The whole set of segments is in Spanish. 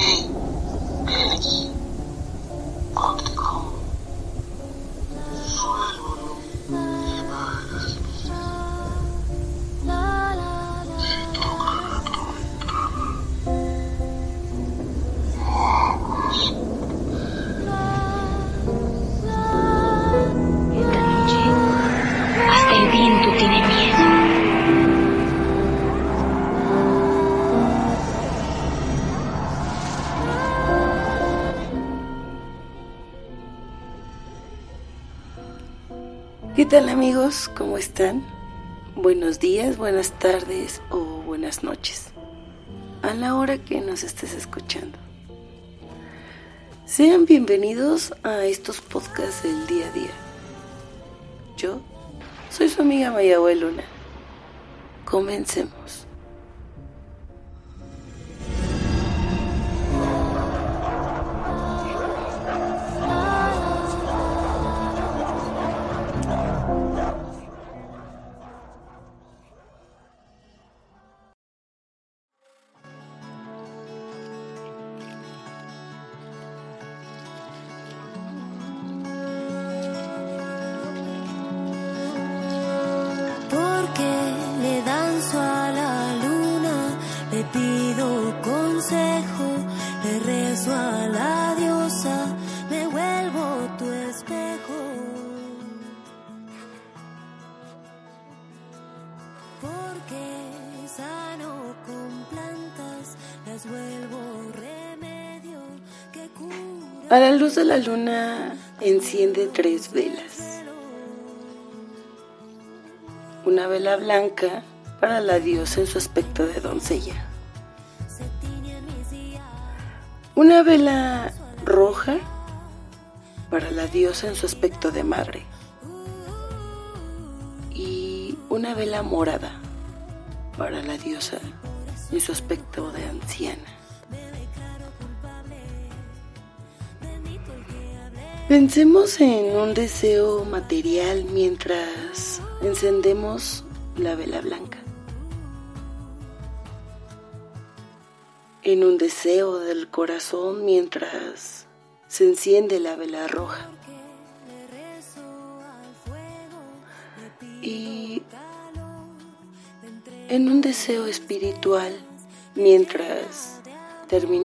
はい。礼儀 ¿Qué tal amigos? ¿Cómo están? Buenos días, buenas tardes o buenas noches. A la hora que nos estés escuchando. Sean bienvenidos a estos podcasts del día a día. Yo soy su amiga Mayahue Luna. Comencemos. Pido consejo, le rezo a la diosa, me vuelvo tu espejo. Porque sano con plantas, las vuelvo remedio que cura. A la luz de la luna enciende tres velas. Una vela blanca para la diosa en su aspecto de doncella. Una vela roja para la diosa en su aspecto de madre. Y una vela morada para la diosa en su aspecto de anciana. Pensemos en un deseo material mientras encendemos la vela blanca. En un deseo del corazón mientras se enciende la vela roja. Y en un deseo espiritual mientras terminamos.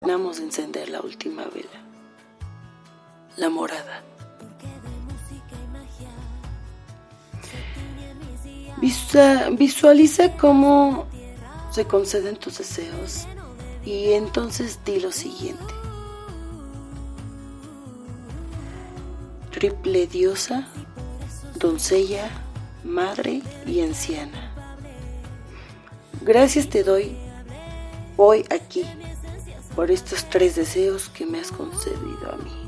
Terminamos de encender la última vela, la morada. Visualiza cómo se conceden tus deseos y entonces di lo siguiente. Triple diosa, doncella, madre y anciana. Gracias te doy hoy aquí por estos tres deseos que me has concedido a mí.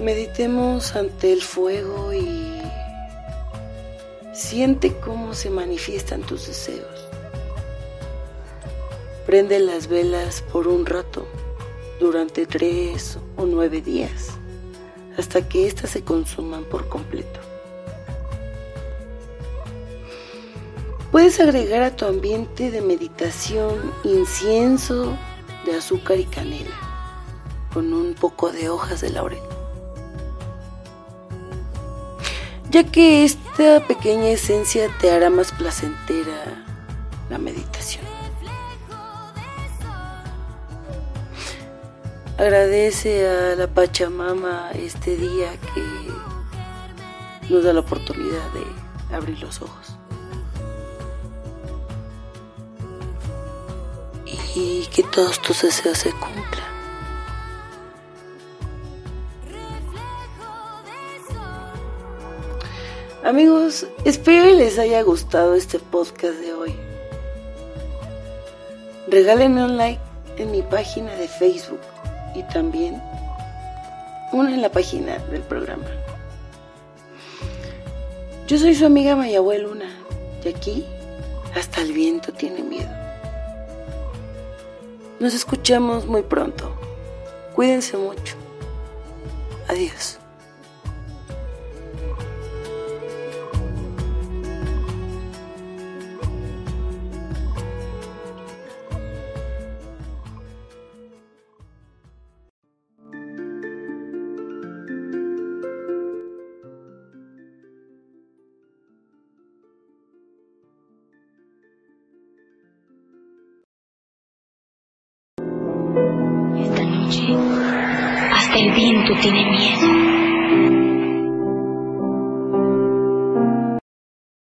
Meditemos ante el fuego y siente cómo se manifiestan tus deseos. Prende las velas por un rato, durante tres o nueve días, hasta que éstas se consuman por completo. Puedes agregar a tu ambiente de meditación incienso de azúcar y canela, con un poco de hojas de laurel. ya que esta pequeña esencia te hará más placentera la meditación. Agradece a la Pachamama este día que nos da la oportunidad de abrir los ojos. Y que todos tus deseos se cumplan. Amigos, espero que les haya gustado este podcast de hoy. Regálenme un like en mi página de Facebook y también uno en la página del programa. Yo soy su amiga Mayahue Luna y aquí hasta el viento tiene miedo. Nos escuchamos muy pronto. Cuídense mucho. Adiós. El viento tiene miedo.